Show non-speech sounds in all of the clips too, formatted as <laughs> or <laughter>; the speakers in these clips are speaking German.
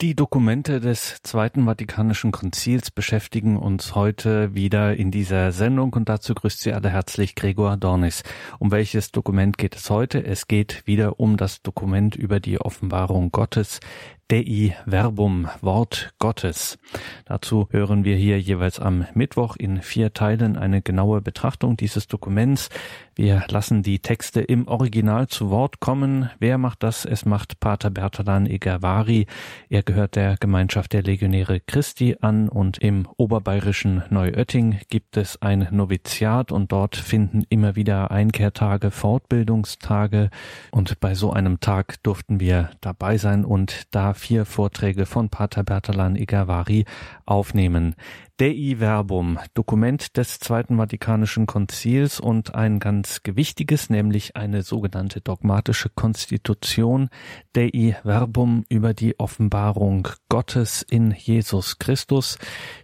Die Dokumente des Zweiten Vatikanischen Konzils beschäftigen uns heute wieder in dieser Sendung und dazu grüßt Sie alle herzlich Gregor Dornis. Um welches Dokument geht es heute? Es geht wieder um das Dokument über die Offenbarung Gottes, Dei Verbum, Wort Gottes. Dazu hören wir hier jeweils am Mittwoch in vier Teilen eine genaue Betrachtung dieses Dokuments. Wir lassen die Texte im Original zu Wort kommen. Wer macht das? Es macht Pater Bertalan Egervari. Er gehört der Gemeinschaft der Legionäre Christi an und im oberbayerischen Neuötting gibt es ein Noviziat und dort finden immer wieder Einkehrtage, Fortbildungstage und bei so einem Tag durften wir dabei sein und da vier Vorträge von Pater Bertalan Igavari aufnehmen. Dei Verbum, Dokument des Zweiten Vatikanischen Konzils und ein ganz gewichtiges, nämlich eine sogenannte dogmatische Konstitution Dei Verbum über die Offenbarung Gottes in Jesus Christus.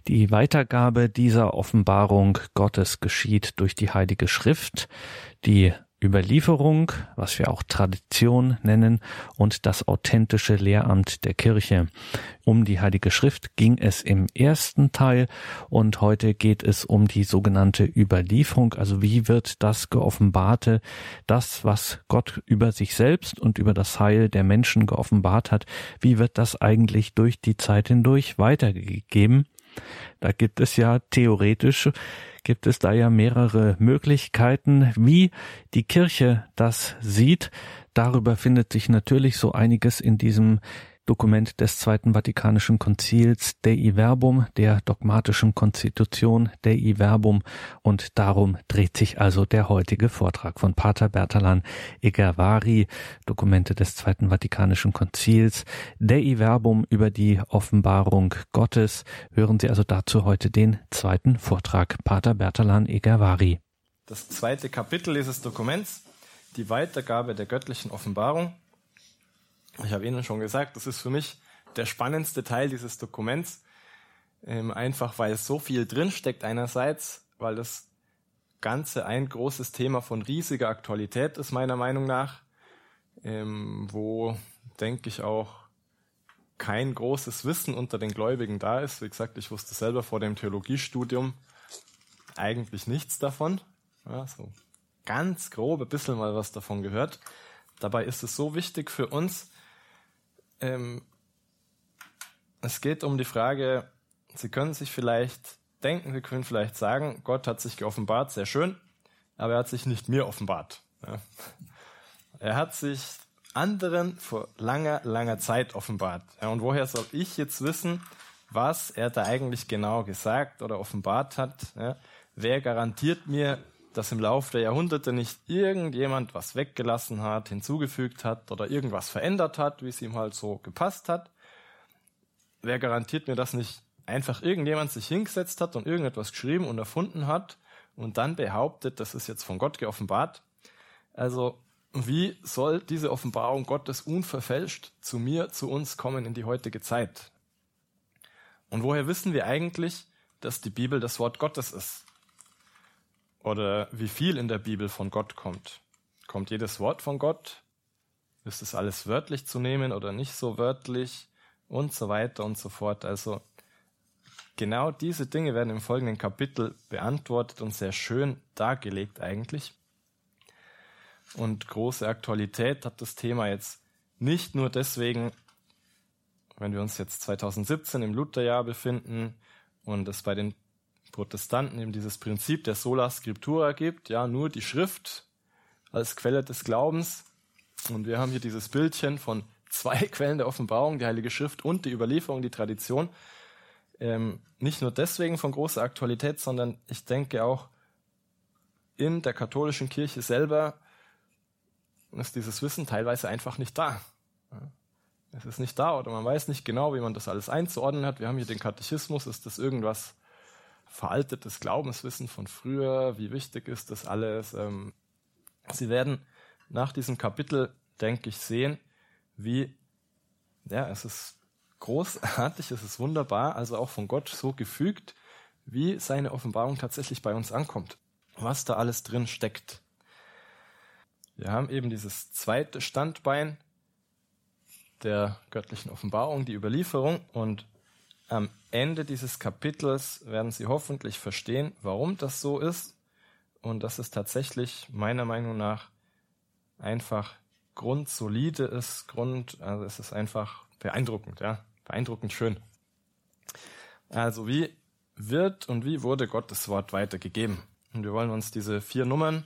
Die Weitergabe dieser Offenbarung Gottes geschieht durch die Heilige Schrift, die Überlieferung, was wir auch Tradition nennen, und das authentische Lehramt der Kirche. Um die Heilige Schrift ging es im ersten Teil und heute geht es um die sogenannte Überlieferung, also wie wird das geoffenbarte, das, was Gott über sich selbst und über das Heil der Menschen geoffenbart hat, wie wird das eigentlich durch die Zeit hindurch weitergegeben? Da gibt es ja theoretisch gibt es da ja mehrere Möglichkeiten, wie die Kirche das sieht. Darüber findet sich natürlich so einiges in diesem Dokument des Zweiten Vatikanischen Konzils Dei Verbum, der dogmatischen Konstitution Dei Verbum und darum dreht sich also der heutige Vortrag von Pater Bertalan Egervari, Dokumente des Zweiten Vatikanischen Konzils Dei Verbum über die Offenbarung Gottes. Hören Sie also dazu heute den zweiten Vortrag Pater Bertalan Egervari. Das zweite Kapitel dieses Dokuments, die Weitergabe der göttlichen Offenbarung ich habe Ihnen schon gesagt, das ist für mich der spannendste Teil dieses Dokuments, ähm, einfach weil so viel drinsteckt einerseits, weil das Ganze ein großes Thema von riesiger Aktualität ist, meiner Meinung nach, ähm, wo, denke ich, auch kein großes Wissen unter den Gläubigen da ist. Wie gesagt, ich wusste selber vor dem Theologiestudium eigentlich nichts davon. Ja, so ganz grob ein bisschen mal was davon gehört. Dabei ist es so wichtig für uns, ähm, es geht um die Frage, Sie können sich vielleicht denken, Sie können vielleicht sagen, Gott hat sich geoffenbart, sehr schön, aber er hat sich nicht mir offenbart. Ja. Er hat sich anderen vor langer, langer Zeit offenbart. Ja, und woher soll ich jetzt wissen, was er da eigentlich genau gesagt oder offenbart hat? Ja, wer garantiert mir, dass im Laufe der Jahrhunderte nicht irgendjemand was weggelassen hat, hinzugefügt hat oder irgendwas verändert hat, wie es ihm halt so gepasst hat. Wer garantiert mir, dass nicht einfach irgendjemand sich hingesetzt hat und irgendetwas geschrieben und erfunden hat und dann behauptet, das ist jetzt von Gott geoffenbart? Also, wie soll diese Offenbarung Gottes unverfälscht zu mir, zu uns kommen in die heutige Zeit? Und woher wissen wir eigentlich, dass die Bibel das Wort Gottes ist? Oder wie viel in der Bibel von Gott kommt. Kommt jedes Wort von Gott? Ist es alles wörtlich zu nehmen oder nicht so wörtlich? Und so weiter und so fort. Also genau diese Dinge werden im folgenden Kapitel beantwortet und sehr schön dargelegt eigentlich. Und große Aktualität hat das Thema jetzt nicht nur deswegen, wenn wir uns jetzt 2017 im Lutherjahr befinden und es bei den Protestanten eben dieses Prinzip der Sola Scriptura gibt, ja, nur die Schrift als Quelle des Glaubens. Und wir haben hier dieses Bildchen von zwei <laughs> Quellen der Offenbarung, die Heilige Schrift und die Überlieferung, die Tradition. Ähm, nicht nur deswegen von großer Aktualität, sondern ich denke auch in der katholischen Kirche selber ist dieses Wissen teilweise einfach nicht da. Es ist nicht da oder man weiß nicht genau, wie man das alles einzuordnen hat. Wir haben hier den Katechismus, ist das irgendwas veraltetes Glaubenswissen von früher, wie wichtig ist das alles. Ähm, Sie werden nach diesem Kapitel, denke ich, sehen, wie, ja, es ist großartig, es ist wunderbar, also auch von Gott so gefügt, wie seine Offenbarung tatsächlich bei uns ankommt, was da alles drin steckt. Wir haben eben dieses zweite Standbein, der göttlichen Offenbarung, die Überlieferung. Und am Ende dieses Kapitels werden Sie hoffentlich verstehen, warum das so ist und dass es tatsächlich meiner Meinung nach einfach grundsolide ist, Grund, also es ist einfach beeindruckend, ja, beeindruckend schön. Also wie wird und wie wurde Gottes Wort weitergegeben? Und wir wollen uns diese vier Nummern,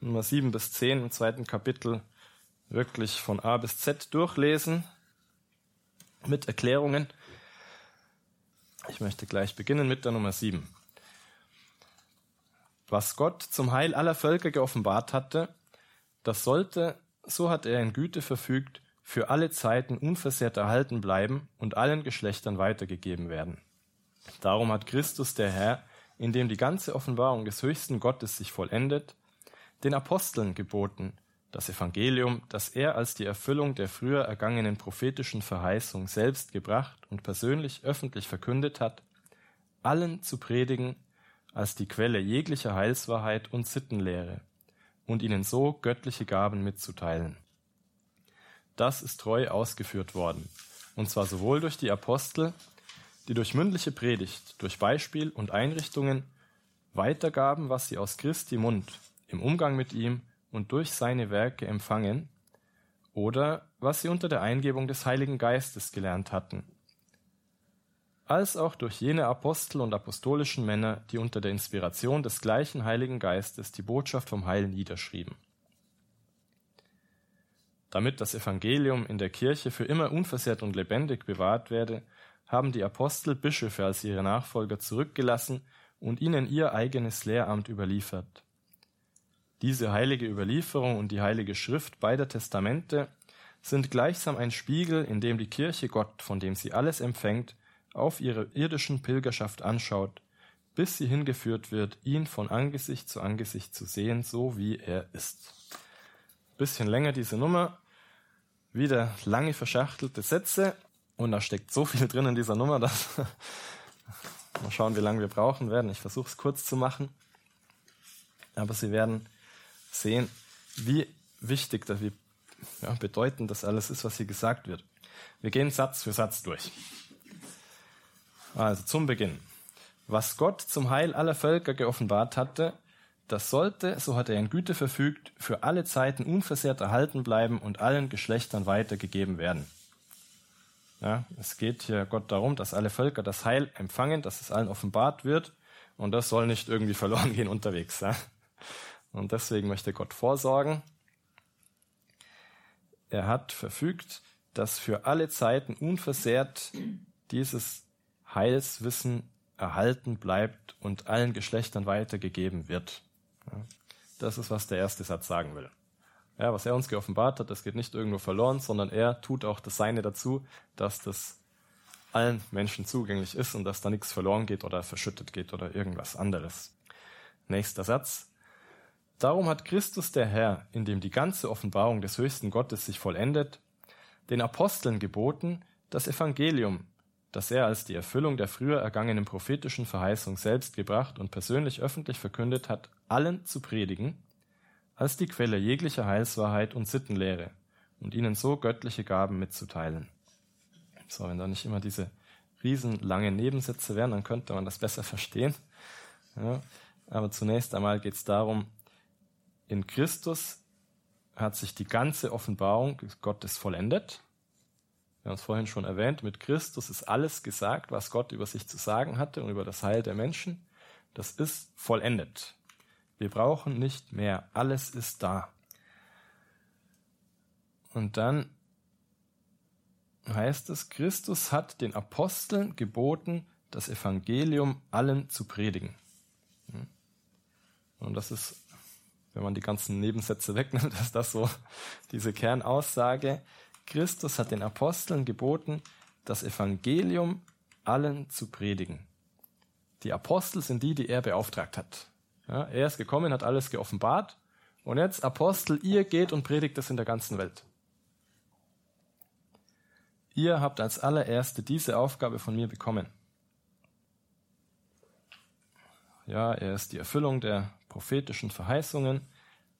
Nummer sieben bis zehn im zweiten Kapitel, wirklich von A bis Z durchlesen mit Erklärungen. Ich möchte gleich beginnen mit der Nummer sieben. Was Gott zum Heil aller Völker geoffenbart hatte, das sollte, so hat er in Güte verfügt, für alle Zeiten unversehrt erhalten bleiben und allen Geschlechtern weitergegeben werden. Darum hat Christus der Herr, in dem die ganze Offenbarung des höchsten Gottes sich vollendet, den Aposteln geboten, das Evangelium, das er als die Erfüllung der früher ergangenen prophetischen Verheißung selbst gebracht und persönlich öffentlich verkündet hat, allen zu predigen als die Quelle jeglicher Heilswahrheit und Sittenlehre und ihnen so göttliche Gaben mitzuteilen. Das ist treu ausgeführt worden, und zwar sowohl durch die Apostel, die durch mündliche Predigt, durch Beispiel und Einrichtungen weitergaben, was sie aus Christi Mund im Umgang mit ihm und durch seine Werke empfangen, oder was sie unter der Eingebung des Heiligen Geistes gelernt hatten, als auch durch jene Apostel und apostolischen Männer, die unter der Inspiration des gleichen Heiligen Geistes die Botschaft vom Heil niederschrieben. Damit das Evangelium in der Kirche für immer unversehrt und lebendig bewahrt werde, haben die Apostel Bischöfe als ihre Nachfolger zurückgelassen und ihnen ihr eigenes Lehramt überliefert. Diese heilige Überlieferung und die heilige Schrift beider Testamente sind gleichsam ein Spiegel, in dem die Kirche Gott, von dem sie alles empfängt, auf ihre irdischen Pilgerschaft anschaut, bis sie hingeführt wird, ihn von Angesicht zu Angesicht zu sehen, so wie er ist. Bisschen länger diese Nummer, wieder lange verschachtelte Sätze und da steckt so viel drin in dieser Nummer, dass <laughs> mal schauen, wie lange wir brauchen werden. Ich versuche es kurz zu machen, aber Sie werden sehen, wie wichtig, wie ja, bedeutend das alles ist, was hier gesagt wird. Wir gehen Satz für Satz durch. Also zum Beginn. Was Gott zum Heil aller Völker geoffenbart hatte, das sollte, so hat er in Güte verfügt, für alle Zeiten unversehrt erhalten bleiben und allen Geschlechtern weitergegeben werden. Ja, es geht hier Gott darum, dass alle Völker das Heil empfangen, dass es allen offenbart wird und das soll nicht irgendwie <laughs> verloren gehen unterwegs. Ja? Und deswegen möchte Gott vorsorgen. Er hat verfügt, dass für alle Zeiten unversehrt dieses Heilswissen erhalten bleibt und allen Geschlechtern weitergegeben wird. Das ist, was der erste Satz sagen will. Ja, was er uns geoffenbart hat, das geht nicht irgendwo verloren, sondern er tut auch das Seine dazu, dass das allen Menschen zugänglich ist und dass da nichts verloren geht oder verschüttet geht oder irgendwas anderes. Nächster Satz. Darum hat Christus der Herr, in dem die ganze Offenbarung des höchsten Gottes sich vollendet, den Aposteln geboten, das Evangelium, das er als die Erfüllung der früher ergangenen prophetischen Verheißung selbst gebracht und persönlich öffentlich verkündet hat, allen zu predigen, als die Quelle jeglicher Heilswahrheit und Sittenlehre und ihnen so göttliche Gaben mitzuteilen. So, wenn da nicht immer diese riesenlangen Nebensätze wären, dann könnte man das besser <laughs> verstehen. Ja, aber zunächst einmal geht es darum, in Christus hat sich die ganze Offenbarung Gottes vollendet. Wir haben es vorhin schon erwähnt, mit Christus ist alles gesagt, was Gott über sich zu sagen hatte und über das Heil der Menschen. Das ist vollendet. Wir brauchen nicht mehr. Alles ist da. Und dann heißt es, Christus hat den Aposteln geboten, das Evangelium allen zu predigen. Und das ist wenn man die ganzen Nebensätze wegnimmt, <laughs> ist das so diese Kernaussage. Christus hat den Aposteln geboten, das Evangelium allen zu predigen. Die Apostel sind die, die er beauftragt hat. Ja, er ist gekommen, hat alles geoffenbart. Und jetzt, Apostel, ihr geht und predigt es in der ganzen Welt. Ihr habt als allererste diese Aufgabe von mir bekommen. Ja, er ist die Erfüllung der prophetischen Verheißungen.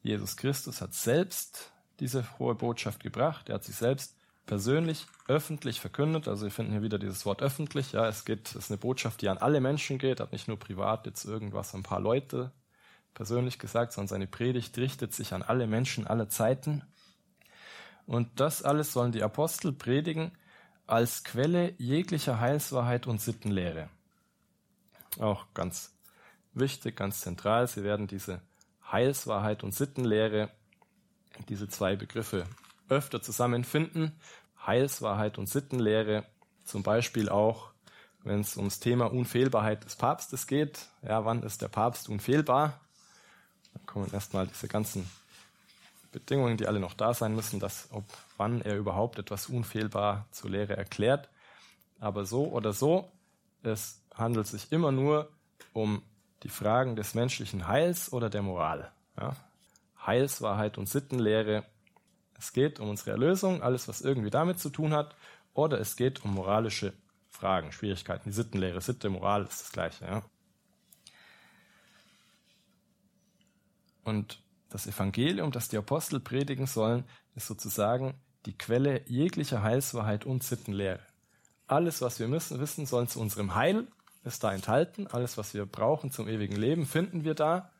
Jesus Christus hat selbst diese hohe Botschaft gebracht. Er hat sie selbst persönlich, öffentlich verkündet. Also wir finden hier wieder dieses Wort öffentlich. Ja, es geht, es ist eine Botschaft, die an alle Menschen geht, hat nicht nur privat jetzt irgendwas an ein paar Leute persönlich gesagt, sondern seine Predigt richtet sich an alle Menschen aller Zeiten. Und das alles sollen die Apostel predigen als Quelle jeglicher Heilswahrheit und Sittenlehre. Auch ganz wichtig, ganz zentral. Sie werden diese Heilswahrheit und Sittenlehre, diese zwei Begriffe öfter zusammenfinden. Heilswahrheit und Sittenlehre, zum Beispiel auch, wenn es ums Thema Unfehlbarkeit des Papstes geht. Ja, wann ist der Papst unfehlbar? Dann kommen erstmal diese ganzen Bedingungen, die alle noch da sein müssen, dass ob wann er überhaupt etwas unfehlbar zur Lehre erklärt. Aber so oder so, es handelt sich immer nur um die Fragen des menschlichen Heils oder der Moral. Ja? Heilswahrheit und Sittenlehre. Es geht um unsere Erlösung, alles, was irgendwie damit zu tun hat, oder es geht um moralische Fragen, Schwierigkeiten. Die Sittenlehre, Sitte, Moral ist das Gleiche. Ja? Und das Evangelium, das die Apostel predigen sollen, ist sozusagen die Quelle jeglicher Heilswahrheit und Sittenlehre. Alles, was wir müssen wissen sollen zu unserem Heil, ist da enthalten. Alles, was wir brauchen zum ewigen Leben, finden wir da.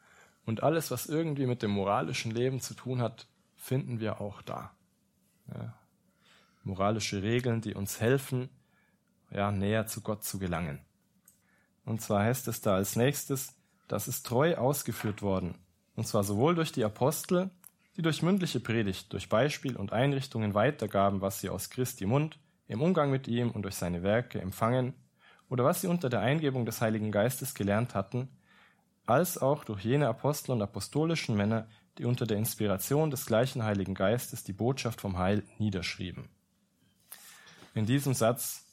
Und alles, was irgendwie mit dem moralischen Leben zu tun hat, finden wir auch da. Ja. Moralische Regeln, die uns helfen, ja, näher zu Gott zu gelangen. Und zwar heißt es da als nächstes, das ist treu ausgeführt worden. Und zwar sowohl durch die Apostel, die durch mündliche Predigt, durch Beispiel und Einrichtungen weitergaben, was sie aus Christi Mund im Umgang mit ihm und durch seine Werke empfangen oder was sie unter der Eingebung des Heiligen Geistes gelernt hatten, als auch durch jene Apostel und apostolischen Männer, die unter der Inspiration des gleichen Heiligen Geistes die Botschaft vom Heil niederschrieben. In diesem Satz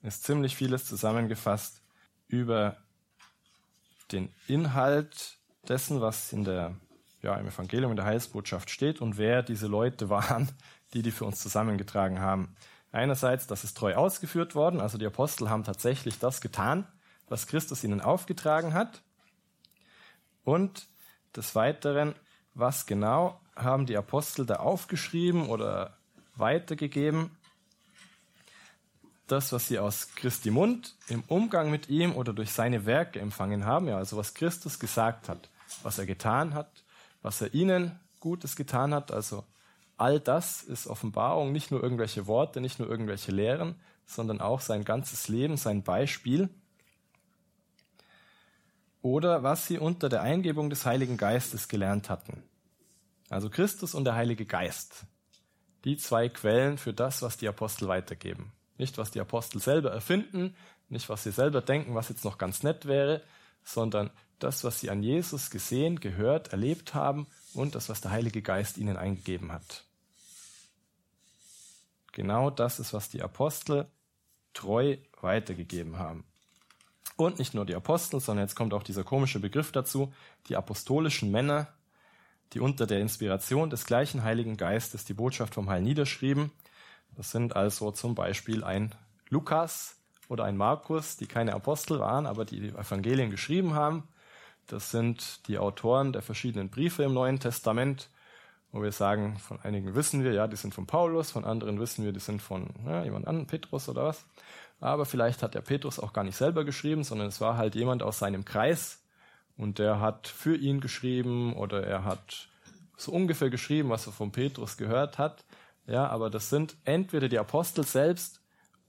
ist ziemlich vieles zusammengefasst über den Inhalt dessen, was in der, ja, im Evangelium, in der Heilsbotschaft steht und wer diese Leute waren, die die für uns zusammengetragen haben. Einerseits, das ist treu ausgeführt worden, also die Apostel haben tatsächlich das getan, was Christus ihnen aufgetragen hat. Und des Weiteren, was genau haben die Apostel da aufgeschrieben oder weitergegeben? Das, was sie aus Christi Mund im Umgang mit ihm oder durch seine Werke empfangen haben, ja, also was Christus gesagt hat, was er getan hat, was er ihnen Gutes getan hat, also All das ist Offenbarung, nicht nur irgendwelche Worte, nicht nur irgendwelche Lehren, sondern auch sein ganzes Leben, sein Beispiel. Oder was sie unter der Eingebung des Heiligen Geistes gelernt hatten. Also Christus und der Heilige Geist. Die zwei Quellen für das, was die Apostel weitergeben. Nicht, was die Apostel selber erfinden, nicht, was sie selber denken, was jetzt noch ganz nett wäre, sondern das, was sie an Jesus gesehen, gehört, erlebt haben und das, was der Heilige Geist ihnen eingegeben hat. Genau das ist, was die Apostel treu weitergegeben haben. Und nicht nur die Apostel, sondern jetzt kommt auch dieser komische Begriff dazu, die apostolischen Männer, die unter der Inspiration des gleichen Heiligen Geistes die Botschaft vom Heil niederschrieben. Das sind also zum Beispiel ein Lukas oder ein Markus, die keine Apostel waren, aber die die Evangelien geschrieben haben. Das sind die Autoren der verschiedenen Briefe im Neuen Testament wo wir sagen, von einigen wissen wir, ja, die sind von Paulus, von anderen wissen wir, die sind von ja, jemand anderem, Petrus oder was. Aber vielleicht hat der Petrus auch gar nicht selber geschrieben, sondern es war halt jemand aus seinem Kreis und der hat für ihn geschrieben oder er hat so ungefähr geschrieben, was er von Petrus gehört hat. Ja, aber das sind entweder die Apostel selbst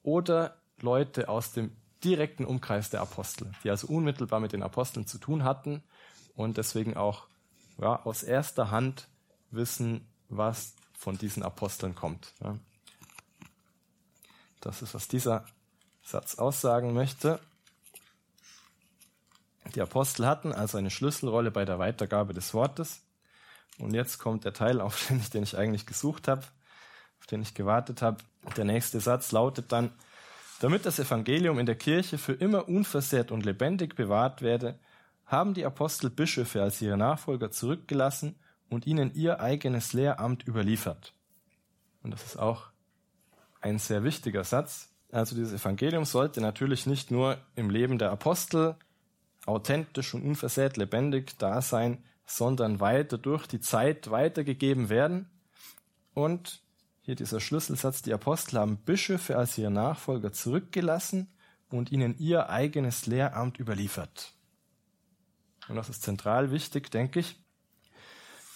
oder Leute aus dem direkten Umkreis der Apostel, die also unmittelbar mit den Aposteln zu tun hatten und deswegen auch ja, aus erster Hand wissen, was von diesen Aposteln kommt. Das ist, was dieser Satz aussagen möchte. Die Apostel hatten also eine Schlüsselrolle bei der Weitergabe des Wortes. Und jetzt kommt der Teil, auf den ich, den ich eigentlich gesucht habe, auf den ich gewartet habe. Der nächste Satz lautet dann, damit das Evangelium in der Kirche für immer unversehrt und lebendig bewahrt werde, haben die Apostel Bischöfe als ihre Nachfolger zurückgelassen und ihnen ihr eigenes Lehramt überliefert. Und das ist auch ein sehr wichtiger Satz. Also dieses Evangelium sollte natürlich nicht nur im Leben der Apostel authentisch und unversehrt lebendig da sein, sondern weiter durch die Zeit weitergegeben werden. Und hier dieser Schlüsselsatz, die Apostel haben Bischöfe als ihre Nachfolger zurückgelassen und ihnen ihr eigenes Lehramt überliefert. Und das ist zentral wichtig, denke ich,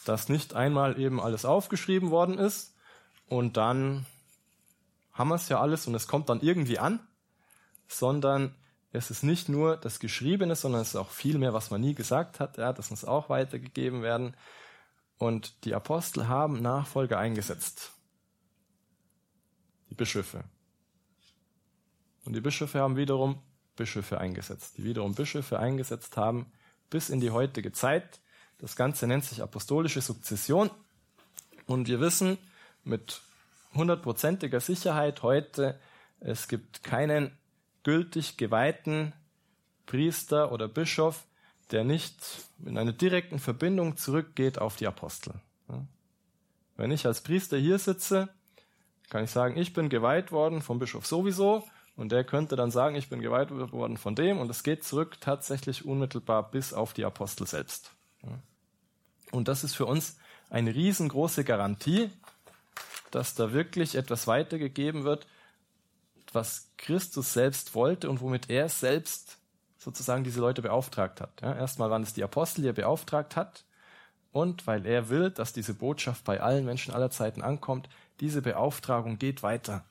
dass nicht einmal eben alles aufgeschrieben worden ist und dann haben wir es ja alles und es kommt dann irgendwie an, sondern es ist nicht nur das Geschriebene, sondern es ist auch viel mehr, was man nie gesagt hat. Ja, das muss auch weitergegeben werden. Und die Apostel haben Nachfolger eingesetzt. Die Bischöfe. Und die Bischöfe haben wiederum Bischöfe eingesetzt, die wiederum Bischöfe eingesetzt haben bis in die heutige Zeit. Das Ganze nennt sich apostolische Sukzession. Und wir wissen mit hundertprozentiger Sicherheit heute, es gibt keinen gültig geweihten Priester oder Bischof, der nicht in einer direkten Verbindung zurückgeht auf die Apostel. Wenn ich als Priester hier sitze, kann ich sagen, ich bin geweiht worden vom Bischof sowieso und der könnte dann sagen, ich bin geweiht worden von dem und es geht zurück tatsächlich unmittelbar bis auf die Apostel selbst. Und das ist für uns eine riesengroße Garantie, dass da wirklich etwas weitergegeben wird, was Christus selbst wollte und womit er selbst sozusagen diese Leute beauftragt hat. Ja, erstmal waren es die Apostel, die er beauftragt hat. Und weil er will, dass diese Botschaft bei allen Menschen aller Zeiten ankommt, diese Beauftragung geht weiter.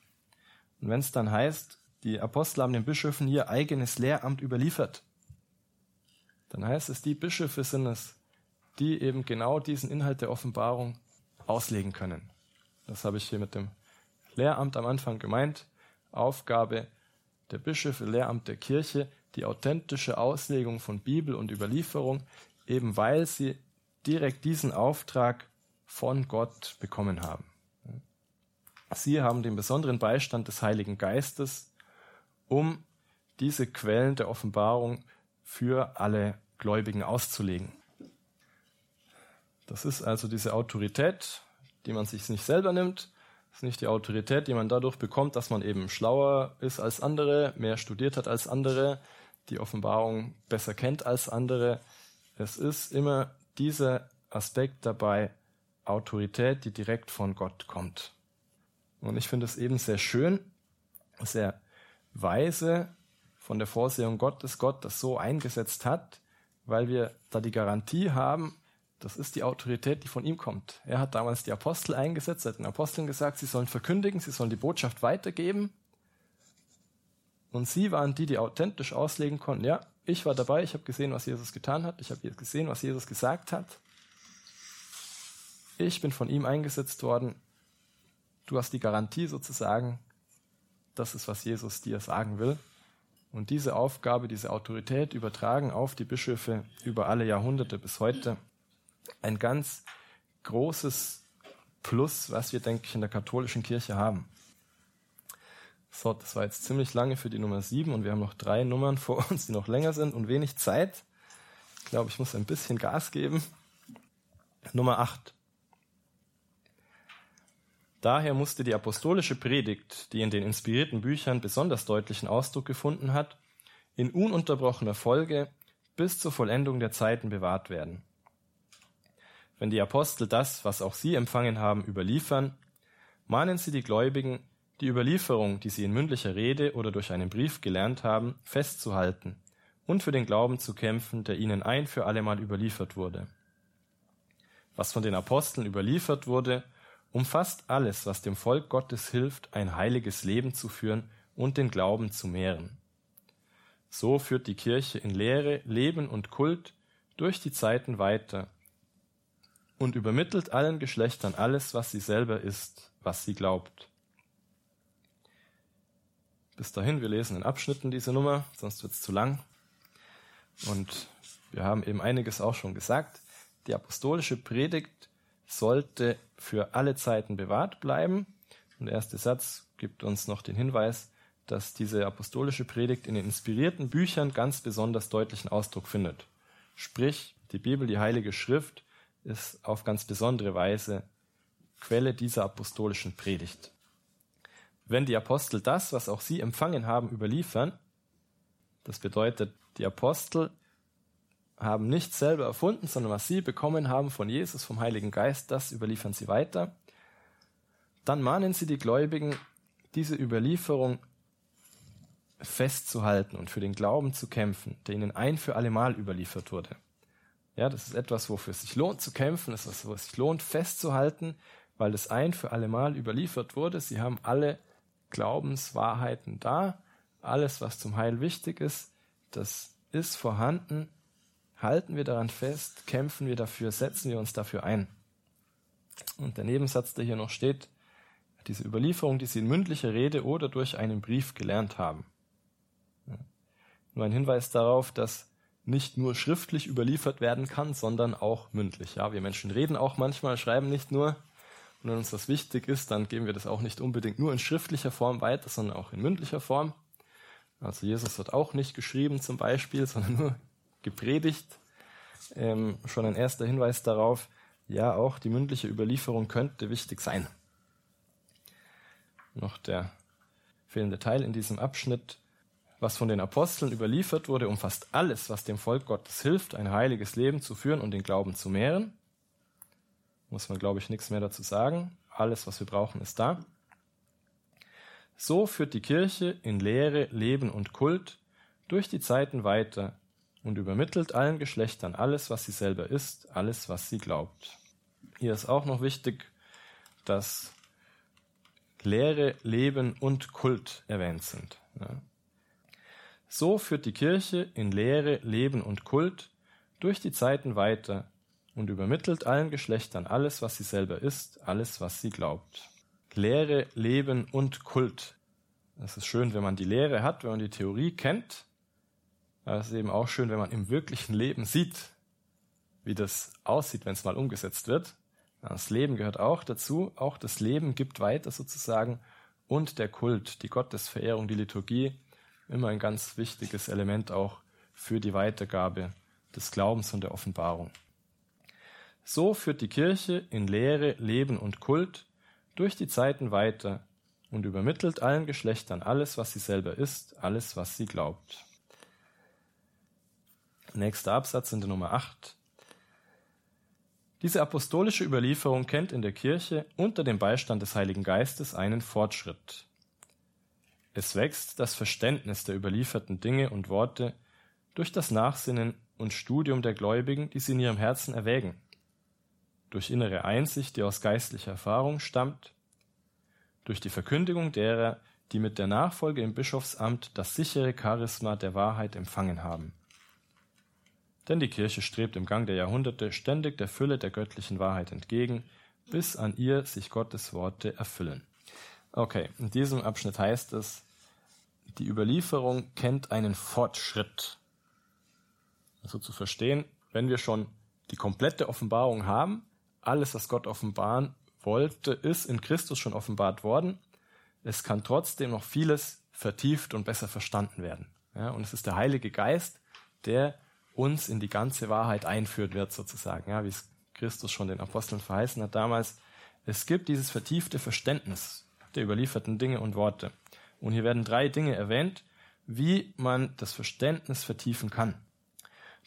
Und wenn es dann heißt, die Apostel haben den Bischöfen ihr eigenes Lehramt überliefert, dann heißt es, die Bischöfe sind es, die eben genau diesen Inhalt der Offenbarung auslegen können. Das habe ich hier mit dem Lehramt am Anfang gemeint. Aufgabe der Bischöfe, Lehramt der Kirche, die authentische Auslegung von Bibel und Überlieferung, eben weil sie direkt diesen Auftrag von Gott bekommen haben. Sie haben den besonderen Beistand des Heiligen Geistes, um diese Quellen der Offenbarung für alle Gläubigen auszulegen. Das ist also diese Autorität, die man sich nicht selber nimmt, das ist nicht die Autorität, die man dadurch bekommt, dass man eben schlauer ist als andere, mehr studiert hat als andere, die Offenbarung besser kennt als andere. Es ist immer dieser Aspekt dabei, Autorität, die direkt von Gott kommt. Und ich finde es eben sehr schön, sehr weise von der Vorsehung Gottes, Gott das so eingesetzt hat, weil wir da die Garantie haben, das ist die Autorität, die von ihm kommt. Er hat damals die Apostel eingesetzt, er hat den Aposteln gesagt, sie sollen verkündigen, sie sollen die Botschaft weitergeben. Und sie waren die, die authentisch auslegen konnten. Ja, ich war dabei, ich habe gesehen, was Jesus getan hat, ich habe gesehen, was Jesus gesagt hat. Ich bin von ihm eingesetzt worden. Du hast die Garantie sozusagen, das ist, was Jesus dir sagen will. Und diese Aufgabe, diese Autorität übertragen auf die Bischöfe über alle Jahrhunderte bis heute ein ganz großes Plus, was wir, denke ich, in der katholischen Kirche haben. So, das war jetzt ziemlich lange für die Nummer 7 und wir haben noch drei Nummern vor uns, die noch länger sind und wenig Zeit. Ich glaube, ich muss ein bisschen Gas geben. Nummer 8. Daher musste die apostolische Predigt, die in den inspirierten Büchern besonders deutlichen Ausdruck gefunden hat, in ununterbrochener Folge bis zur Vollendung der Zeiten bewahrt werden. Wenn die Apostel das, was auch sie empfangen haben, überliefern, mahnen sie die Gläubigen, die Überlieferung, die sie in mündlicher Rede oder durch einen Brief gelernt haben, festzuhalten und für den Glauben zu kämpfen, der ihnen ein für allemal überliefert wurde. Was von den Aposteln überliefert wurde, umfasst alles, was dem Volk Gottes hilft, ein heiliges Leben zu führen und den Glauben zu mehren. So führt die Kirche in Lehre, Leben und Kult durch die Zeiten weiter und übermittelt allen Geschlechtern alles, was sie selber ist, was sie glaubt. Bis dahin, wir lesen in Abschnitten diese Nummer, sonst wird es zu lang. Und wir haben eben einiges auch schon gesagt. Die apostolische Predigt sollte für alle Zeiten bewahrt bleiben. Und der erste Satz gibt uns noch den Hinweis, dass diese apostolische Predigt in den inspirierten Büchern ganz besonders deutlichen Ausdruck findet. Sprich, die Bibel, die Heilige Schrift, ist auf ganz besondere Weise Quelle dieser apostolischen Predigt. Wenn die Apostel das, was auch sie empfangen haben, überliefern, das bedeutet, die Apostel haben nicht selber erfunden, sondern was sie bekommen haben von Jesus, vom Heiligen Geist, das überliefern sie weiter, Dann mahnen sie die Gläubigen, diese Überlieferung festzuhalten und für den Glauben zu kämpfen, der ihnen ein für allemal überliefert wurde. Ja, das ist etwas, wofür es sich lohnt zu kämpfen, das ist etwas, wo es sich lohnt festzuhalten, weil es ein für allemal überliefert wurde. Sie haben alle Glaubenswahrheiten da, alles, was zum Heil wichtig ist, das ist vorhanden. Halten wir daran fest, kämpfen wir dafür, setzen wir uns dafür ein. Und der Nebensatz, der hier noch steht, diese Überlieferung, die Sie in mündlicher Rede oder durch einen Brief gelernt haben. Nur ein Hinweis darauf, dass nicht nur schriftlich überliefert werden kann, sondern auch mündlich. Ja, wir Menschen reden auch manchmal, schreiben nicht nur. Und wenn uns das wichtig ist, dann geben wir das auch nicht unbedingt nur in schriftlicher Form weiter, sondern auch in mündlicher Form. Also Jesus hat auch nicht geschrieben zum Beispiel, <laughs> sondern nur gepredigt. Ähm, schon ein erster Hinweis darauf, ja, auch die mündliche Überlieferung könnte wichtig sein. Noch der fehlende Teil in diesem Abschnitt. Was von den Aposteln überliefert wurde, umfasst alles, was dem Volk Gottes hilft, ein heiliges Leben zu führen und den Glauben zu mehren. Muss man, glaube ich, nichts mehr dazu sagen. Alles, was wir brauchen, ist da. So führt die Kirche in Lehre, Leben und Kult durch die Zeiten weiter und übermittelt allen Geschlechtern alles, was sie selber ist, alles, was sie glaubt. Hier ist auch noch wichtig, dass Lehre, Leben und Kult erwähnt sind. So führt die Kirche in Lehre, Leben und Kult durch die Zeiten weiter und übermittelt allen Geschlechtern alles, was sie selber ist, alles, was sie glaubt. Lehre, Leben und Kult. Das ist schön, wenn man die Lehre hat, wenn man die Theorie kennt. Aber es ist eben auch schön, wenn man im wirklichen Leben sieht, wie das aussieht, wenn es mal umgesetzt wird. Das Leben gehört auch dazu. Auch das Leben gibt weiter sozusagen. Und der Kult, die Gottesverehrung, die Liturgie, immer ein ganz wichtiges Element auch für die Weitergabe des Glaubens und der Offenbarung. So führt die Kirche in Lehre, Leben und Kult durch die Zeiten weiter und übermittelt allen Geschlechtern alles, was sie selber ist, alles, was sie glaubt. Nächster Absatz in der Nummer 8. Diese apostolische Überlieferung kennt in der Kirche unter dem Beistand des Heiligen Geistes einen Fortschritt. Es wächst das Verständnis der überlieferten Dinge und Worte durch das Nachsinnen und Studium der Gläubigen, die sie in ihrem Herzen erwägen, durch innere Einsicht, die aus geistlicher Erfahrung stammt, durch die Verkündigung derer, die mit der Nachfolge im Bischofsamt das sichere Charisma der Wahrheit empfangen haben. Denn die Kirche strebt im Gang der Jahrhunderte ständig der Fülle der göttlichen Wahrheit entgegen, bis an ihr sich Gottes Worte erfüllen. Okay, in diesem Abschnitt heißt es, die Überlieferung kennt einen Fortschritt. Also zu verstehen, wenn wir schon die komplette Offenbarung haben, alles, was Gott offenbaren wollte, ist in Christus schon offenbart worden. Es kann trotzdem noch vieles vertieft und besser verstanden werden. Ja, und es ist der Heilige Geist, der uns in die ganze Wahrheit einführt wird, sozusagen, ja, wie es Christus schon den Aposteln verheißen hat damals. Es gibt dieses vertiefte Verständnis der überlieferten Dinge und Worte. Und hier werden drei Dinge erwähnt, wie man das Verständnis vertiefen kann.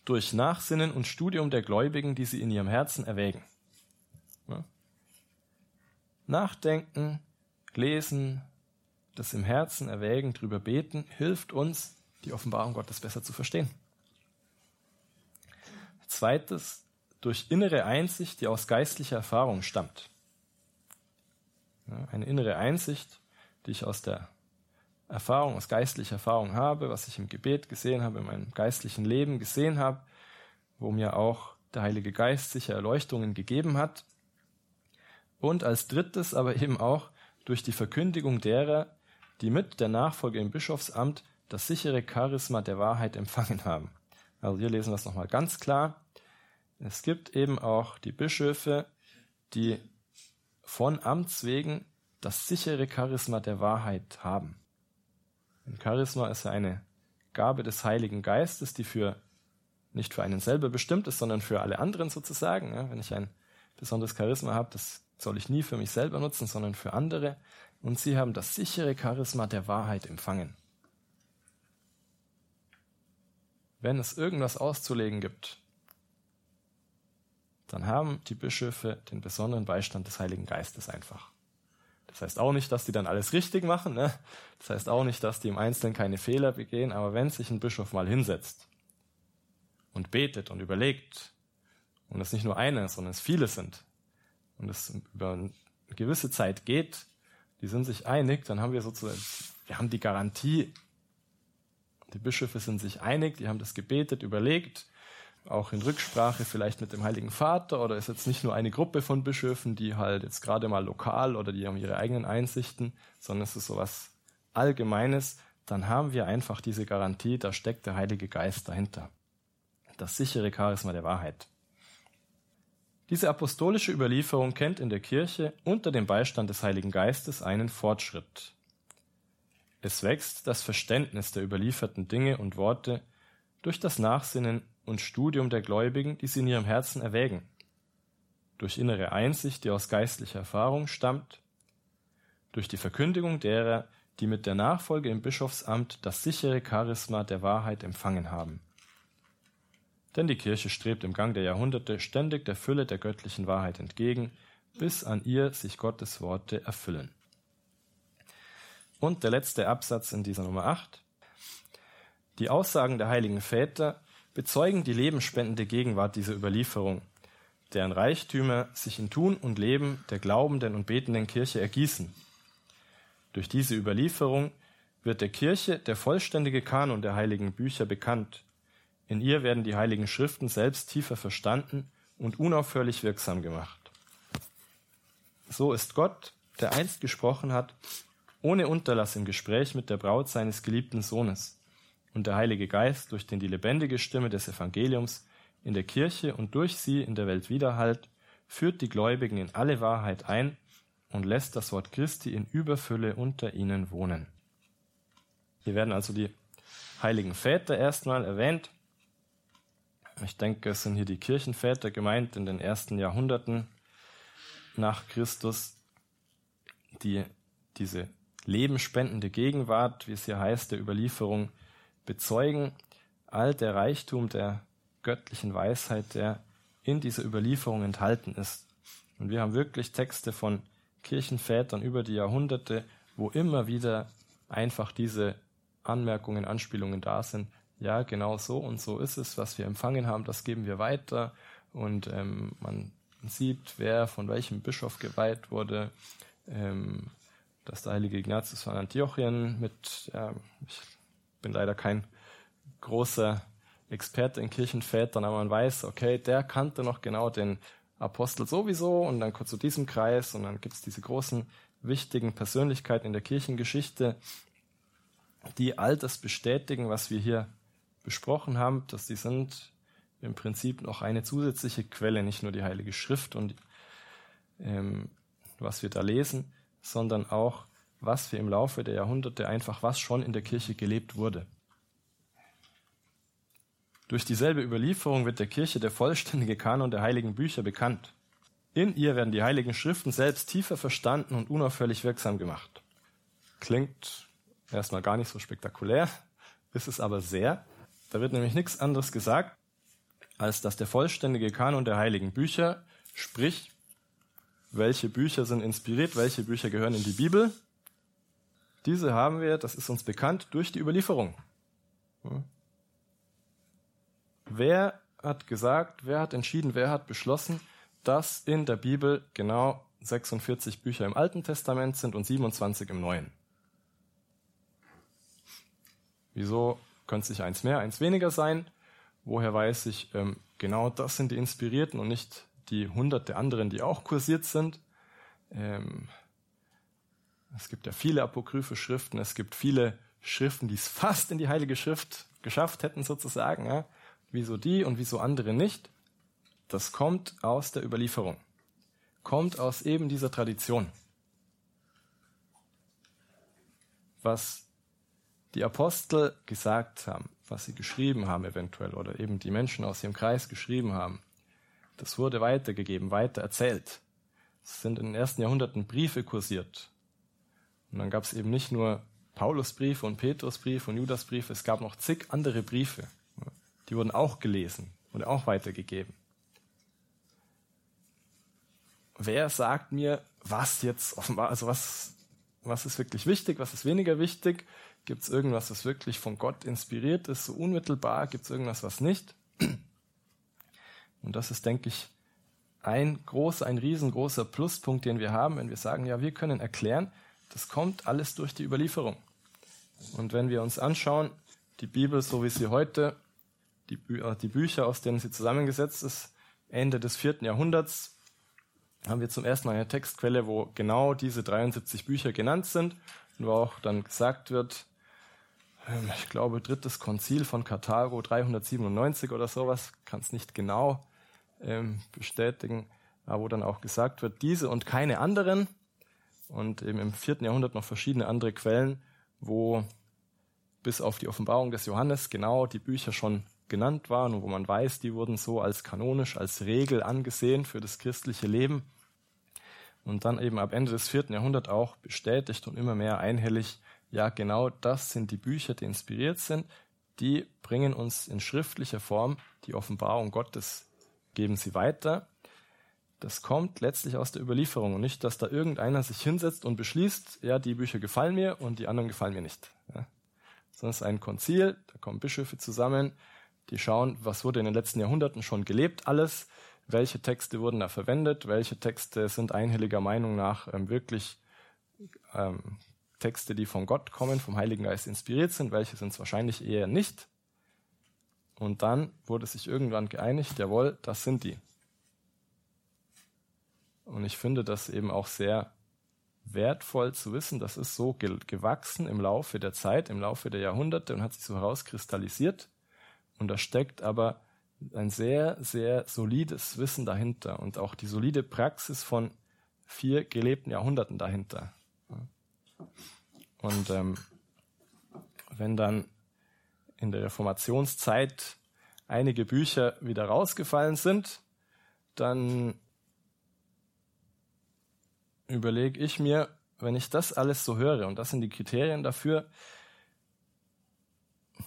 Durch Nachsinnen und Studium der Gläubigen, die sie in ihrem Herzen erwägen. Ja. Nachdenken, lesen, das im Herzen erwägen, drüber beten, hilft uns, die Offenbarung Gottes besser zu verstehen. Zweites, durch innere Einsicht, die aus geistlicher Erfahrung stammt. eine innere Einsicht, die ich aus der Erfahrung, aus geistlicher Erfahrung habe, was ich im Gebet gesehen habe, in meinem geistlichen Leben gesehen habe, wo mir auch der Heilige Geist sicher Erleuchtungen gegeben hat. Und als drittes aber eben auch durch die Verkündigung derer, die mit der Nachfolge im Bischofsamt das sichere Charisma der Wahrheit empfangen haben. Also hier lesen wir es nochmal ganz klar. Es gibt eben auch die Bischöfe, die von Amts wegen das sichere Charisma der Wahrheit haben. Ein Charisma ist ja eine Gabe des Heiligen Geistes, die für nicht für einen selber bestimmt ist, sondern für alle anderen sozusagen. Ja, wenn ich ein besonderes Charisma habe, das soll ich nie für mich selber nutzen, sondern für andere. Und sie haben das sichere Charisma der Wahrheit empfangen. Wenn es irgendwas auszulegen gibt, dann haben die Bischöfe den besonderen Beistand des Heiligen Geistes einfach. Das heißt auch nicht, dass die dann alles richtig machen. Ne? Das heißt auch nicht, dass die im Einzelnen keine Fehler begehen. Aber wenn sich ein Bischof mal hinsetzt und betet und überlegt, und es nicht nur eine, sondern es viele sind, und es über eine gewisse Zeit geht, die sind sich einig, dann haben wir sozusagen, wir haben die Garantie, die Bischöfe sind sich einig, die haben das gebetet, überlegt, auch in Rücksprache vielleicht mit dem Heiligen Vater oder ist jetzt nicht nur eine Gruppe von Bischöfen, die halt jetzt gerade mal lokal oder die haben ihre eigenen Einsichten, sondern es ist sowas Allgemeines, dann haben wir einfach diese Garantie, da steckt der Heilige Geist dahinter. Das sichere Charisma der Wahrheit. Diese apostolische Überlieferung kennt in der Kirche unter dem Beistand des Heiligen Geistes einen Fortschritt. Es wächst das Verständnis der überlieferten Dinge und Worte durch das Nachsinnen und Studium der Gläubigen, die sie in ihrem Herzen erwägen, durch innere Einsicht, die aus geistlicher Erfahrung stammt, durch die Verkündigung derer, die mit der Nachfolge im Bischofsamt das sichere Charisma der Wahrheit empfangen haben. Denn die Kirche strebt im Gang der Jahrhunderte ständig der Fülle der göttlichen Wahrheit entgegen, bis an ihr sich Gottes Worte erfüllen. Und der letzte Absatz in dieser Nummer 8. Die Aussagen der heiligen Väter bezeugen die lebensspendende Gegenwart dieser Überlieferung, deren Reichtümer sich in Tun und Leben der glaubenden und betenden Kirche ergießen. Durch diese Überlieferung wird der Kirche der vollständige Kanon der heiligen Bücher bekannt, in ihr werden die heiligen Schriften selbst tiefer verstanden und unaufhörlich wirksam gemacht. So ist Gott, der einst gesprochen hat, ohne Unterlass im Gespräch mit der Braut seines geliebten Sohnes und der Heilige Geist, durch den die lebendige Stimme des Evangeliums in der Kirche und durch sie in der Welt widerhallt, führt die Gläubigen in alle Wahrheit ein und lässt das Wort Christi in Überfülle unter ihnen wohnen. Hier werden also die heiligen Väter erstmal erwähnt, ich denke, es sind hier die Kirchenväter gemeint in den ersten Jahrhunderten nach Christus, die diese lebenspendende Gegenwart, wie es hier heißt, der Überlieferung bezeugen, all der Reichtum der göttlichen Weisheit, der in dieser Überlieferung enthalten ist. Und wir haben wirklich Texte von Kirchenvätern über die Jahrhunderte, wo immer wieder einfach diese Anmerkungen, Anspielungen da sind, ja, genau so und so ist es, was wir empfangen haben, das geben wir weiter. Und ähm, man sieht, wer von welchem Bischof geweiht wurde. Ähm, dass der heilige Ignatius von Antiochien mit, ja, ich bin leider kein großer Experte in Kirchenvätern, aber man weiß, okay, der kannte noch genau den Apostel sowieso und dann kommt zu diesem Kreis und dann gibt's diese großen, wichtigen Persönlichkeiten in der Kirchengeschichte, die all das bestätigen, was wir hier besprochen haben, dass die sind im Prinzip noch eine zusätzliche Quelle, nicht nur die Heilige Schrift und ähm, was wir da lesen, sondern auch, was wir im Laufe der Jahrhunderte einfach, was schon in der Kirche gelebt wurde. Durch dieselbe Überlieferung wird der Kirche der vollständige Kanon der heiligen Bücher bekannt. In ihr werden die heiligen Schriften selbst tiefer verstanden und unaufhörlich wirksam gemacht. Klingt erstmal gar nicht so spektakulär, ist es aber sehr. Da wird nämlich nichts anderes gesagt, als dass der vollständige Kanon der heiligen Bücher, sprich, welche Bücher sind inspiriert, welche Bücher gehören in die Bibel, diese haben wir, das ist uns bekannt, durch die Überlieferung. Wer hat gesagt, wer hat entschieden, wer hat beschlossen, dass in der Bibel genau 46 Bücher im Alten Testament sind und 27 im Neuen? Wieso könnte sich eins mehr, eins weniger sein. Woher weiß ich, ähm, genau das sind die Inspirierten und nicht die hunderte anderen, die auch kursiert sind. Ähm, es gibt ja viele apokryphe Schriften, es gibt viele Schriften, die es <laughs> fast in die Heilige Schrift geschafft hätten sozusagen. Ja? Wieso die und wieso andere nicht? Das kommt aus der Überlieferung, kommt aus eben dieser Tradition. Was die Apostel gesagt haben, was sie geschrieben haben eventuell oder eben die Menschen aus ihrem Kreis geschrieben haben, das wurde weitergegeben, weiter erzählt. Es sind in den ersten Jahrhunderten Briefe kursiert. Und dann gab es eben nicht nur Paulusbriefe und Petrusbriefe und Judasbriefe, es gab noch zig andere Briefe. Die wurden auch gelesen und auch weitergegeben. Wer sagt mir, was jetzt offenbar, also was, was ist wirklich wichtig, was ist weniger wichtig? Gibt es irgendwas, was wirklich von Gott inspiriert ist, so unmittelbar? Gibt es irgendwas, was nicht? Und das ist, denke ich, ein großer, ein riesengroßer Pluspunkt, den wir haben, wenn wir sagen, ja, wir können erklären, das kommt alles durch die Überlieferung. Und wenn wir uns anschauen, die Bibel, so wie sie heute, die, Bü äh, die Bücher, aus denen sie zusammengesetzt ist, Ende des vierten Jahrhunderts, haben wir zum ersten Mal eine Textquelle, wo genau diese 73 Bücher genannt sind und wo auch dann gesagt wird, ähm, ich glaube, drittes Konzil von Karthago 397 oder sowas, kann es nicht genau ähm, bestätigen, aber wo dann auch gesagt wird, diese und keine anderen und eben im vierten Jahrhundert noch verschiedene andere Quellen, wo bis auf die Offenbarung des Johannes genau die Bücher schon genannt waren und wo man weiß, die wurden so als kanonisch, als Regel angesehen für das christliche Leben. Und dann eben ab Ende des vierten Jahrhunderts auch bestätigt und immer mehr einhellig, ja, genau das sind die Bücher, die inspiriert sind, die bringen uns in schriftlicher Form die Offenbarung Gottes, geben sie weiter. Das kommt letztlich aus der Überlieferung und nicht, dass da irgendeiner sich hinsetzt und beschließt, ja, die Bücher gefallen mir und die anderen gefallen mir nicht. Ja. Sondern es ist ein Konzil, da kommen Bischöfe zusammen, die schauen, was wurde in den letzten Jahrhunderten schon gelebt, alles, welche Texte wurden da verwendet, welche Texte sind einhelliger Meinung nach ähm, wirklich ähm, Texte, die von Gott kommen, vom Heiligen Geist inspiriert sind, welche sind es wahrscheinlich eher nicht. Und dann wurde sich irgendwann geeinigt, jawohl, das sind die. Und ich finde das eben auch sehr wertvoll zu wissen, das ist so gewachsen im Laufe der Zeit, im Laufe der Jahrhunderte und hat sich so herauskristallisiert. Und da steckt aber ein sehr, sehr solides Wissen dahinter und auch die solide Praxis von vier gelebten Jahrhunderten dahinter. Und ähm, wenn dann in der Reformationszeit einige Bücher wieder rausgefallen sind, dann überlege ich mir, wenn ich das alles so höre, und das sind die Kriterien dafür,